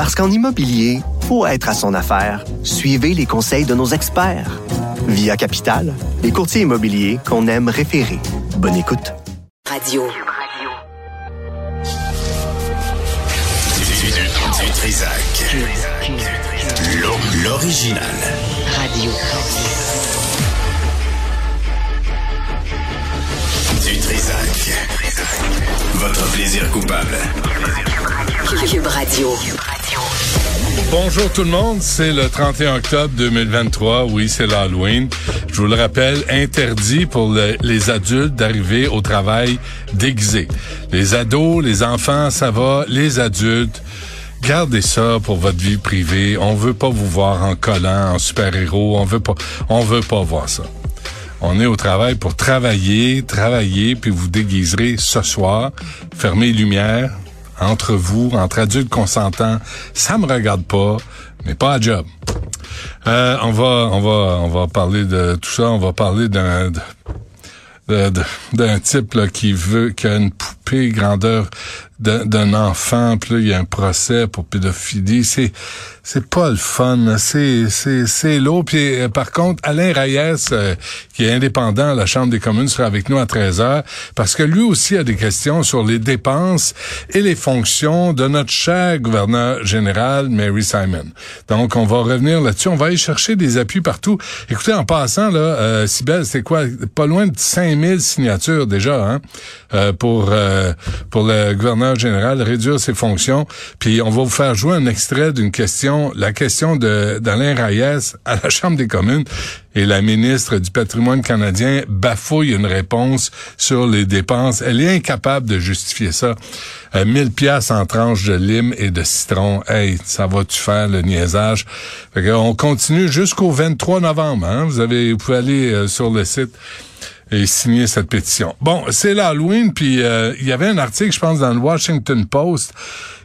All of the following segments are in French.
Parce qu'en immobilier, pour être à son affaire, suivez les conseils de nos experts. Via Capital, les courtiers immobiliers qu'on aime référer. Bonne écoute. Radio. Du, du Trisac. L'o- L'original. Radio. Du Trisac. Votre plaisir coupable. Cube Radio. Bonjour tout le monde, c'est le 31 octobre 2023, oui c'est l'Halloween. Je vous le rappelle, interdit pour le- les adultes d'arriver au travail déguisés. Les ados, les enfants, ça va, les adultes, gardez ça pour votre vie privée. On veut pas vous voir en collant, en super-héros, on veut pas, on veut pas voir ça. On est au travail pour travailler, travailler, puis vous déguiserez ce soir. Fermez les lumières, entre vous, entre adultes consentants. Ça me regarde pas, mais pas à job. Euh, on va, on va, on va parler de tout ça. On va parler d'un, d'un type qui veut, qui a une poupée grandeur d'un, enfant, puis là, il y a un procès pour pédophilie. C'est, c'est pas le fun. C'est, c'est, c'est lourd. Puis euh, par contre, Alain Reyes, euh, qui est indépendant à la Chambre des communes, sera avec nous à 13 heures, parce que lui aussi a des questions sur les dépenses et les fonctions de notre cher gouverneur général, Mary Simon. Donc, on va revenir là-dessus. On va aller chercher des appuis partout. Écoutez, en passant, là, euh, c'est quoi? Pas loin de 5000 signatures déjà, hein, euh, pour, euh, pour le gouverneur général réduire ses fonctions. Puis, on va vous faire jouer un extrait d'une question, la question de d'Alain Reyes à la Chambre des communes. Et la ministre du patrimoine canadien bafouille une réponse sur les dépenses. Elle est incapable de justifier ça. Euh, 1000 pièces en tranches de lime et de citron. Hey, ça va-tu faire le niaisage? Fait on continue jusqu'au 23 novembre. Hein? Vous avez, vous pouvez aller euh, sur le site et signer cette pétition. Bon, c'est l'Halloween, puis euh, il y avait un article, je pense, dans le Washington Post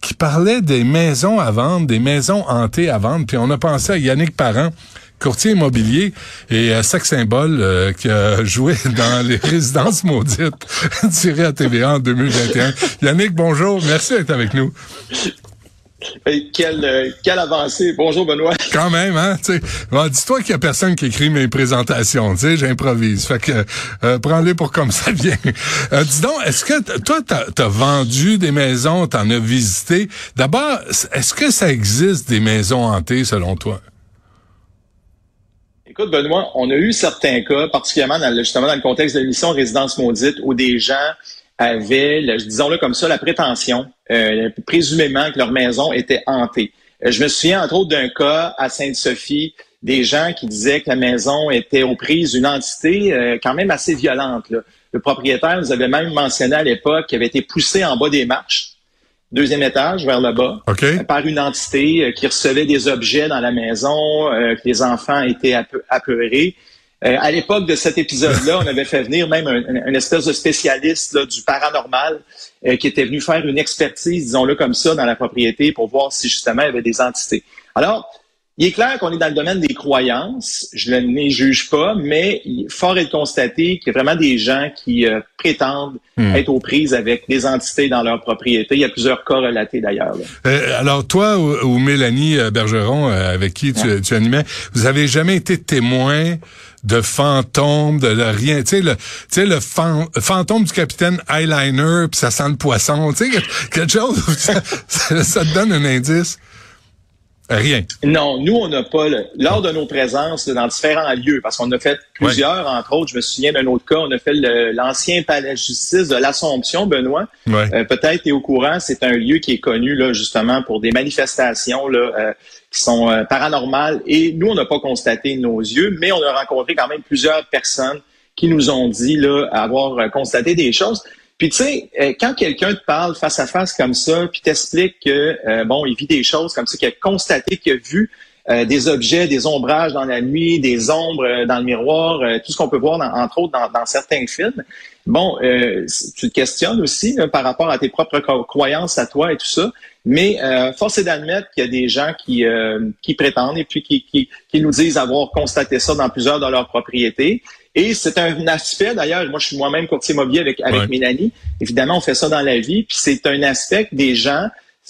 qui parlait des maisons à vendre, des maisons hantées à vendre, puis on a pensé à Yannick Parent, courtier immobilier et euh, sex symbole euh, qui a joué dans les résidences maudites tirées à TVA en 2021. Yannick, bonjour, merci d'être avec nous. Quelle, euh, quelle avancée. Bonjour, Benoît. Quand même, hein, tu. Bon, dis-toi qu'il y a personne qui écrit mes présentations, tu sais, j'improvise. Fait que, euh, prends-les pour comme ça vient. Euh, dis donc, est-ce que toi, t'as as vendu des maisons, t'en as visité? D'abord, est-ce que ça existe des maisons hantées, selon toi? Écoute, Benoît, on a eu certains cas, particulièrement dans le, justement dans le contexte de l'émission Résidence maudite, où des gens avaient, le- disons-le comme ça, la prétention, euh, présumément que leur maison était hantée. Euh, je me souviens, entre autres, d'un cas à Sainte-Sophie, des gens qui disaient que la maison était aux prises d'une entité euh, quand même assez violente. là. Le propriétaire nous avait même mentionné à l'époque qu'il avait été poussé en bas des marches, deuxième étage, vers le bas, par une entité euh, qui recevait des objets dans la maison, euh, que les enfants étaient apeu- apeurés. Euh, à l'époque de cet épisode-là, on avait fait venir même un, espèce de spécialiste là, du paranormal euh, qui était venu faire une expertise, disons-le comme ça, dans la propriété pour voir si justement il y avait des entités. Alors, il est clair qu'on est dans le domaine des croyances. Je ne les juge pas, mais il- fort est de constater qu'il y a vraiment des gens qui euh, prétendent être aux prises avec des entités dans leur propriété. Il y a plusieurs cas relatés d'ailleurs. Euh, alors, toi ou, ou Mélanie Bergeron, avec qui tu, tu animais, vous avez jamais été témoin de fantômes, de, rien. Tu sais, le, tu sais, le fan- fantôme du capitaine Eyeliner, puis ça sent le poisson. Tu sais, quelque- chose, ça- ça te donne un indice. Rien. Non, nous, on n'a pas, le- lors de nos présences dans différents lieux, parce qu'on a fait plusieurs, entre autres, je me souviens d'un autre cas, on a fait l'ancien palais de justice de l'Assomption, Benoît. Ouais. Euh, Peut-être tu es au courant, c'est un lieu qui est connu là, justement pour des manifestations là, euh, qui sont euh, paranormales. Et nous, on n'a pas constaté nos yeux, mais on a rencontré quand même plusieurs personnes qui nous ont dit là, avoir constaté des choses. Puis tu sais, euh, quand quelqu'un te parle face à face comme ça, puis t'explique que euh, bon, il vit des choses comme ça, qu'il a constaté, qu'il a vu euh, des objets, des ombrages dans la nuit, des ombres dans le miroir, tout ce qu'on peut voir, entre autres, dans, certains films. Bon, tu te questionnes aussi par rapport à tes propres croyances à toi et tout ça. Mais force est d'admettre qu'il y a des gens qui, qui prétendent et puis qui, qui, qui nous disent avoir constaté ça dans plusieurs de leurs propriétés. Et c'est un aspect, d'ailleurs, moi je suis moi-même courtier immobilier avec, avec Mélanie. Évidemment, on fait ça dans la vie. Puis c'est un aspect que des gens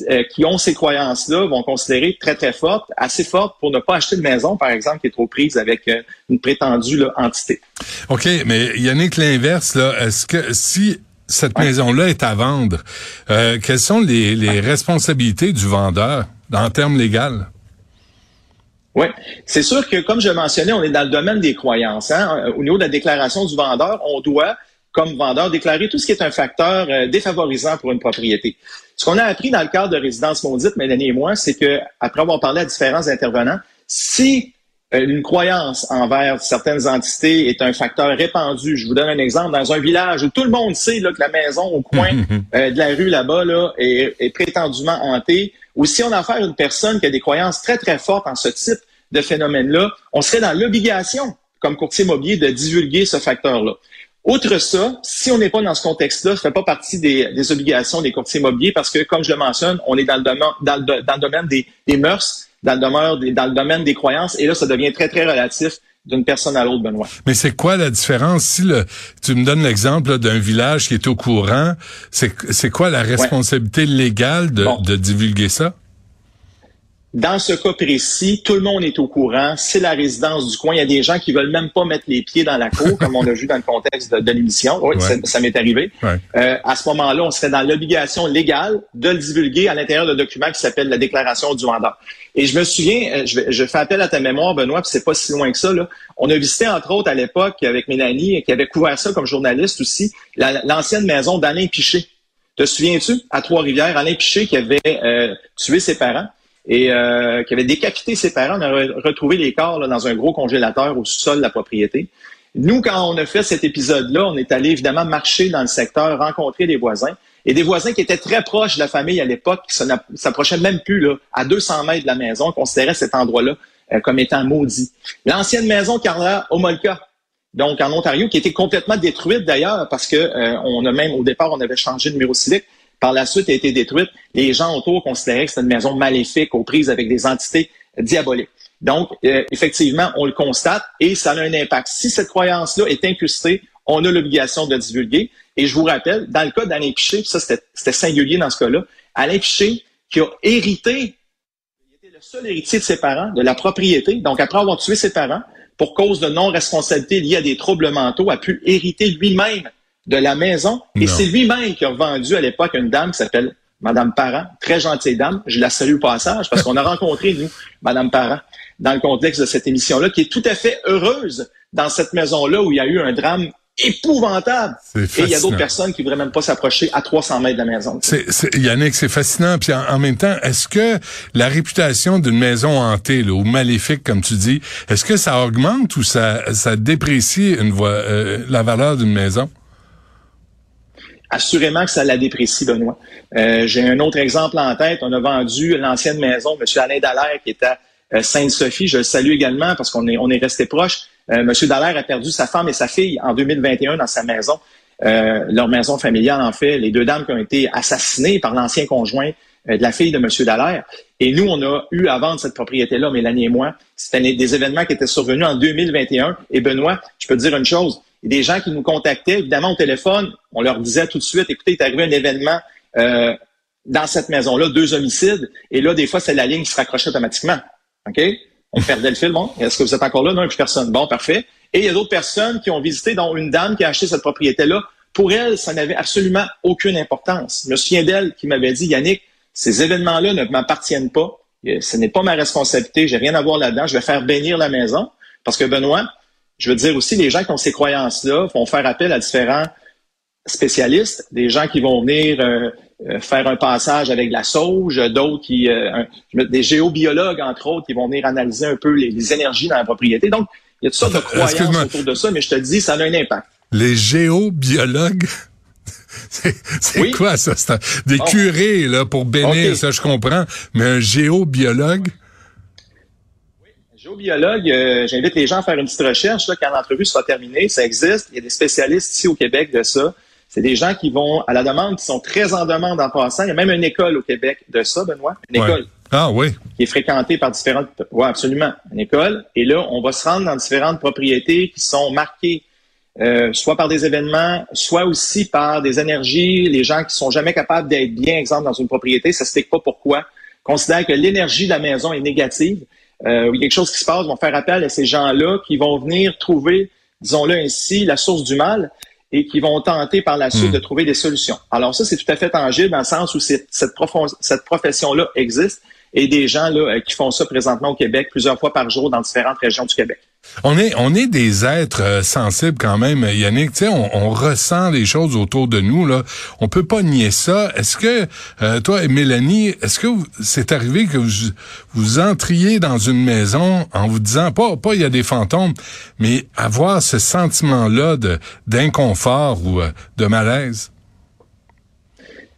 euh, qui ont ces croyances-là vont considérer très, très fortes, assez fortes pour ne pas acheter de maison, par exemple, qui est trop prise avec euh, une prétendue là, entité. OK, mais Yannick, l'inverse, là, est-ce que si cette maison-là est à vendre, euh, quelles sont les, les responsabilités du vendeur en termes légaux? Oui, c'est sûr que, comme je mentionnais, on est dans le domaine des croyances. Hein. Au niveau de la déclaration du vendeur, on doit, comme vendeur, déclarer tout ce qui est un facteur euh, défavorisant pour une propriété. Ce qu'on a appris dans le cadre de résidence maudite, Mélanie et moi, c'est que, après avoir parlé à différents intervenants, si euh, une croyance envers certaines entités est un facteur répandu. Je vous donne un exemple. Dans un village où tout le monde sait là, que la maison au coin euh, de la rue là-bas là, est, est, prétendument hantée, ou si on a affaire à une personne qui a des croyances très, très fortes en ce type de phénomène-là, on serait dans l'obligation, comme courtier immobilier, de divulguer ce facteur-là. Outre ça, si on n'est pas dans ce contexte-là, ça ne fait pas partie des, obligations des courtiers immobiliers parce que, comme je le mentionne, on est dans le domaine, des, mœurs, dans le domaine des croyances, et là, ça devient très, très relatif d'une personne à l'autre, Benoît. Mais c'est quoi la différence? Si le, tu me donnes l'exemple d'un village qui est au courant, c'est quoi la responsabilité légale de, de divulguer ça? Dans ce cas précis, tout le monde est au courant. C'est la résidence du coin. Il y a des gens qui veulent même pas mettre les pieds dans la cour, comme on a vu dans le contexte de, l'émission. Oui, ça, m'est arrivé. Euh, à ce moment-là, on serait dans l'obligation légale de le divulguer à l'intérieur d'un document qui s'appelle la déclaration du vendeur. Et je me souviens, euh, je, fais appel à ta mémoire, Benoît, puis c'est pas si loin que ça. On a visité, entre autres, à l'époque, avec Mélanie, qui avait couvert ça comme journaliste aussi, l'ancienne maison d'Alain Piché. Te souviens-tu, à Trois-Rivières, Alain Piché qui avait euh, tué ses parents et euh, qui avait décapité ses parents. On a retrouvé les corps dans un gros congélateur au sous-sol de la propriété. Nous, quand on a fait cet épisode-là, on est allé évidemment marcher dans le secteur, rencontrer des voisins. Et des voisins qui étaient très proches de la famille à l'époque, qui s'approchaient même plus là, à 200 mètres de la maison, considéraient cet endroit-là euh, comme étant maudit. L'ancienne maison Carla Omolka, donc en Ontario, qui était complètement détruite d'ailleurs, parce que euh, on a même, au départ, on avait changé de numéro civique par la suite a été détruite. Les gens autour considéraient que c'était une maison maléfique aux prises avec des entités diaboliques. Donc, euh, effectivement, on le constate et ça a un impact. Si cette croyance-là est incrustée, on a l'obligation de divulguer. Et je vous rappelle, dans le cas d'Alain Piché, ça c'était singulier dans ce cas-là, Alain Piché, qui a hérité, il était le seul héritier de ses parents, de la propriété. Donc, après avoir tué ses parents, pour cause de non-responsabilité liée à des troubles mentaux, a pu hériter lui-même de la maison. Et c'est lui-même qui a vendu à l'époque une dame qui s'appelle Madame Parent, très gentille dame. Je la salue au passage parce qu'on a rencontré, nous, Madame Parent, dans le contexte de cette émission-là, qui est tout à fait heureuse dans cette maison-là où il y a eu un drame épouvantable. Et il y a d'autres personnes qui voudraient même pas s'approcher à 300 mètres de la maison. Yannick, c'est fascinant. Puis en, même temps, est-ce que la réputation d'une maison hantée ou maléfique, comme tu dis, est-ce que ça augmente ou ça, ça déprécie une voie, euh, la valeur d'une maison? Assurément que ça la déprécie, Benoît. Euh, j'ai un autre exemple en tête. On a vendu l'ancienne maison, M. Alain Dallaire, qui est à euh, Sainte-Sophie. Je le salue également parce qu'on est, on est resté proche. Euh, M. Dallaire a perdu sa femme et sa fille en 2021 dans sa maison. Euh, leur maison familiale, en fait, les deux dames qui ont été assassinées par l'ancien conjoint de la fille de M. Dallaire. Et nous, on a eu à vendre cette propriété-là, Mélanie et moi. C'était des événements qui étaient survenus en 2021. Et Benoît, je peux te dire une chose, des gens qui nous contactaient, évidemment, au téléphone, on leur disait tout de suite, écoutez, il est arrivé un événement euh, dans cette maison-là, deux homicides, et là, des fois, c'est la ligne qui se raccrochait automatiquement. OK? On perdait le fil, bon, est-ce que vous êtes encore là? Non, plus personne. Bon, parfait. Et il y a d'autres personnes qui ont visité, dont une dame qui a acheté cette propriété-là. Pour elle, ça n'avait absolument aucune importance. Je me souviens d'elle qui m'avait dit, Yannick, ces événements-là ne m'appartiennent pas. Ce n'est pas ma responsabilité. J'ai rien à voir là-dedans. Je vais faire bénir la maison. Parce que Benoît, je veux dire aussi, les gens qui ont ces croyances-là vont faire appel à différents spécialistes, des gens qui vont venir euh, euh, faire un passage avec la sauge, d'autres qui, euh, des géobiologues entre autres, qui vont venir analyser un peu les, énergies dans la propriété. Donc, il y a toutes sortes de croyances autour de ça, mais je te dis, ça a un impact. Les géobiologues? C'est Oui. quoi ça? Un- des curés là, pour bénir, ça je comprends, mais un géobiologue? Géobiologue, euh, j'invite les gens à faire une petite recherche là, quand l'entrevue sera terminée. Ça existe. Il y a des spécialistes ici au Québec de ça. C'est des gens qui vont à la demande, qui sont très en demande en passant. Il y a même une école au Québec de ça, Benoît. Une Ouais. école Ah oui. qui est fréquentée par différentes... Oui, absolument. Une école. Et là, on va se rendre dans différentes propriétés qui sont marquées euh, soit par des événements, soit aussi par des énergies. Les gens qui sont jamais capables d'être bien, exemple, dans une propriété, ça ne s'explique pas pourquoi. Considèrent que l'énergie de la maison est négative. Euh, il y a quelque chose qui se passe, vont faire appel à ces gens-là qui vont venir trouver, disons-le ainsi, la source du mal et qui vont tenter par la suite de trouver des solutions. Alors ça, c'est tout à fait tangible dans le sens où cette, cette profession-là existe et des gens là, euh, qui font ça présentement au Québec plusieurs fois par jour dans différentes régions du Québec. On est, des êtres euh, sensibles quand même, Yannick. Tu sais, on, ressent les choses autour de nous. Là, on peut pas nier ça. Est-ce que euh, toi et Mélanie, est-ce que c'est arrivé que vous, vous entriez dans une maison en vous disant pas, pas il y a des fantômes, mais avoir ce sentiment-là d'inconfort ou euh, de malaise?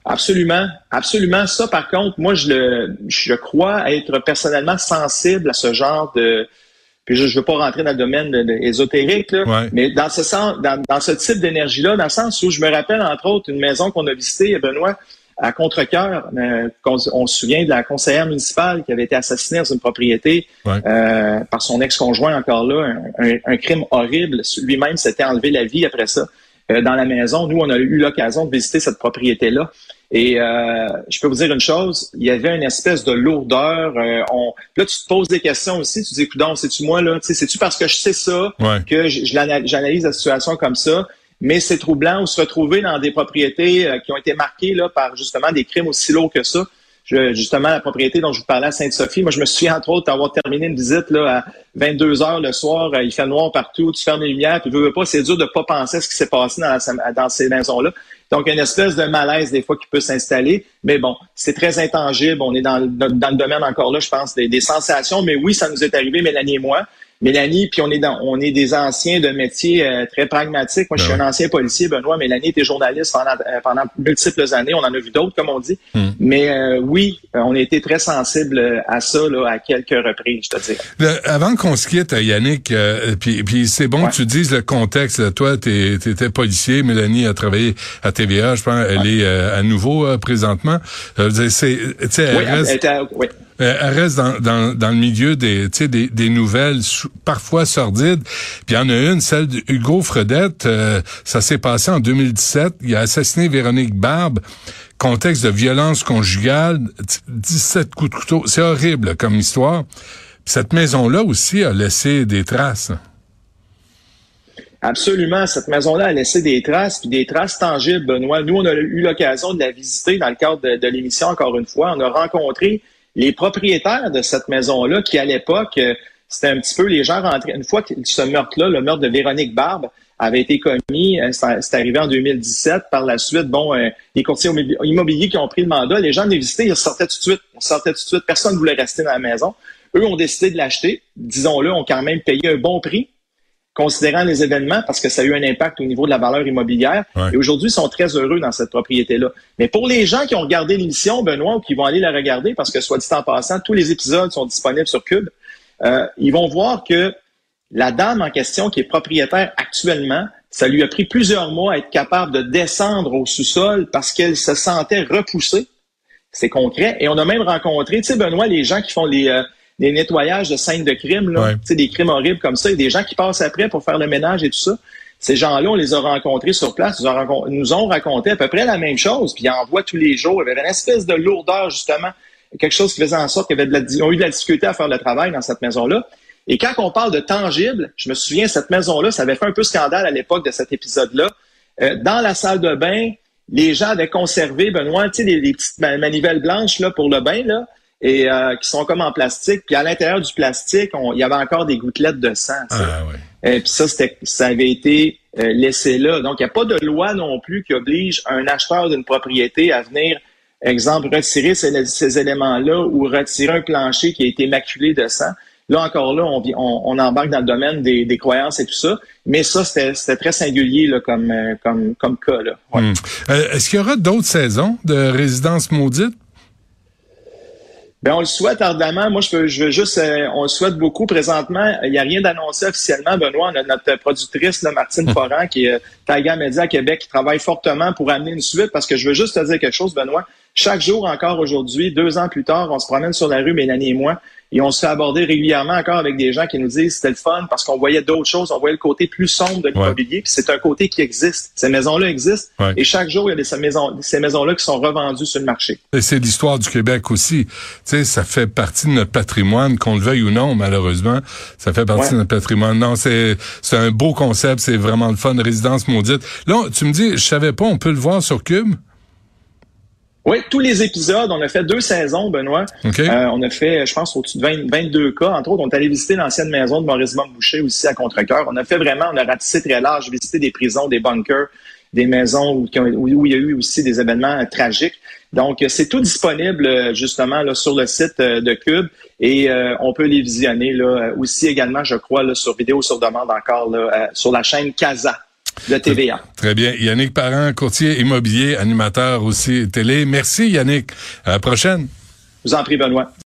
Absolument, absolument. Ça, par contre, moi, je le, je crois être personnellement sensible à ce genre de. Puis je ne veux pas rentrer dans le domaine de, de ésotérique, là, Ouais. mais dans ce sens, dans, dans ce type d'énergie-là, dans le sens où je me rappelle entre autres une maison qu'on a visitée, Benoît, à Contrecoeur, euh, qu'on- on se souvient de la conseillère municipale qui avait été assassinée dans une propriété Ouais. euh, par son ex-conjoint encore là, un, un- un crime horrible. Lui-même s'était enlevé la vie après ça dans la maison. Nous, on a eu l'occasion de visiter cette propriété-là. Et euh, je peux vous dire une chose, il y avait une espèce de lourdeur. euh, on... Là, tu te poses des questions aussi. Tu te dis, écoute, c'est-tu moi là? Tu sais, C'est-tu parce que je sais ça Ouais. que j'analyse la situation comme ça? Mais c'est troublant de se retrouver dans des propriétés euh, qui ont été marquées là, par justement des crimes aussi lourds que ça. Justement, la propriété dont je vous parlais à Sainte-Sophie, moi, je me souviens entre autres d'avoir terminé une visite là, à 22 heures le soir. euh, il fait noir partout, tu fermes les lumières, puis veux, veux pas, c'est dur de pas penser à ce qui s'est passé dans, ces maisons-là. Donc, une espèce de malaise des fois qui peut s'installer. Mais bon, c'est très intangible. On est dans, le- dans le domaine encore là, je pense, des, des sensations. Mais oui, ça nous est arrivé, Mélanie et moi. Mélanie, puis on est dans, on est des anciens de métiers euh, très pragmatiques. Moi, je suis Ben un ancien policier. Benoît, Mélanie était journaliste pendant, euh, pendant multiples années. On en a vu d'autres, comme on dit. Hmm. Mais euh, oui, on a été très sensible à ça là, à quelques reprises, je te dis. Avant qu'on se quitte, Yannick, euh, puis, puis c'est bon Ouais. que tu dises le contexte. Toi, tu étais policier. Mélanie a travaillé à TVA. Je pense elle est euh, à nouveau présentement. Euh, c'est, elle elle était- oui. Euh, elle reste dans, dans, dans le milieu des, des, des nouvelles parfois sordides. Puis il y en a une, celle de Hugo Fredette. euh, ça s'est passé en 2017. Il a assassiné Véronique Barbe. Contexte de violence conjugale, t- 17 coups de couteau. C'est horrible comme histoire. Cette maison-là aussi a laissé des traces. Absolument. Cette maison-là a laissé des traces, puis des traces tangibles, Benoît. Nous, on a eu l'occasion de la visiter dans le cadre de l'émission, encore une fois. On a rencontré les propriétaires de cette maison-là, qui, à l'époque, euh, c'était un petit peu les gens rentraient. Une fois que ce meurtre-là, le meurtre de Véronique Barbe, avait été commis, euh, c'est arrivé en 2017. Par la suite, bon, euh, les courtiers immobiliers- qui ont pris le mandat, les gens venaient visiter, ils sortaient tout de suite. Ils sortaient tout de suite. Personne ne voulait rester dans la maison. Eux ont décidé de l'acheter. Disons-le, ont quand même payé un bon prix considérant les événements, parce que ça a eu un impact au niveau de la valeur immobilière. Ouais. Et aujourd'hui, ils sont très heureux dans cette propriété-là. Mais pour les gens qui ont regardé l'émission, Benoît, ou qui vont aller la regarder, parce que soit dit en passant, tous les épisodes sont disponibles sur Cube, euh, ils vont voir que la dame en question, qui est propriétaire actuellement, ça lui a pris plusieurs mois à être capable de descendre au sous-sol parce qu'elle se sentait repoussée. C'est concret. Et on a même rencontré, tu sais, Benoît, les gens qui font les, euh, les nettoyages de scènes de crimes, là, Ouais. tu sais, des crimes horribles comme ça, et des gens qui passent après pour faire le ménage et tout ça. Ces gens-là, on les a rencontrés sur place, ils nous ont, raconté à peu près la même chose, puis ils en voient tous les jours. Il y avait une espèce de lourdeur, justement, quelque chose qui faisait en sorte qu'ils ont eu de la difficulté à faire le travail dans cette maison-là. Et quand on parle de tangible, je me souviens, cette maison-là, ça avait fait un peu scandale à l'époque de cet épisode-là. Euh, dans la salle de bain, les gens avaient conservé, Benoît, tu sais, les, les petites ma- manivelles blanches là, pour le bain, là, et euh, qui sont comme en plastique. Puis à l'intérieur du plastique, il y avait encore des gouttelettes de sang. Ah ouais. Et puis ça, c'était, ça avait été euh, laissé là. Donc, il n'y a pas de loi non plus qui oblige un acheteur d'une propriété à venir, exemple, retirer ces, ces éléments-là ou retirer un plancher qui a été maculé de sang. Là encore là, on, on, on embarque dans le domaine des, des, croyances et tout ça. Mais ça, c'était très singulier là, comme, euh, comme, comme cas. Là. Hmm. Euh, Est-ce qu'il y aura d'autres saisons de résidence maudite? Ben on le souhaite ardemment. Moi, je veux, je veux juste, euh, on le souhaite beaucoup. Présentement, il n'y a rien d'annoncé officiellement. Benoît, on a notre productrice, là, Martine Foran, qui est euh, Taiga Media à Québec, qui travaille fortement pour amener une suite. Parce que je veux juste te dire quelque chose, Benoît. Chaque jour encore aujourd'hui, deux ans plus tard, on se promène sur la rue, Mélanie et moi, et on se fait aborder régulièrement encore avec des gens qui nous disent c'était le fun parce qu'on voyait d'autres choses, on voyait le côté plus sombre de l'immobilier, puis c'est un côté qui existe. Ces maisons-là existent Ouais. et chaque jour, il y a des, ces maisons, ces maisons-là qui sont revendues sur le marché. Et c'est l'histoire du Québec aussi. Tu sais, ça fait partie de notre patrimoine, qu'on le veuille ou non, malheureusement. Ça fait partie Ouais. de notre patrimoine. Non, c'est, c'est un beau concept, c'est vraiment le fun, résidence maudite. Là, tu me dis, je savais pas, on peut le voir sur Cube? Oui, tous les épisodes, on a fait deux saisons, Benoît. OK. Euh, on a fait, je pense, au-dessus de 20 22 cas. Entre autres, on est allé visiter l'ancienne maison de Maurice Boucher aussi à Contrecoeur. On a fait vraiment, on a ratissé très large, visité des prisons, des bunkers, des maisons où, il y a eu aussi des événements euh, tragiques. Donc, euh, c'est tout disponible euh, justement là, sur le site de Cube et euh, on peut les visionner là, aussi également, je crois, là, sur vidéo sur demande encore là, euh, sur la chaîne Casa de TVA. Très bien. Yannick Parent, courtier immobilier, animateur aussi télé. Merci, Yannick. À la prochaine. Je vous en prie, Benoît.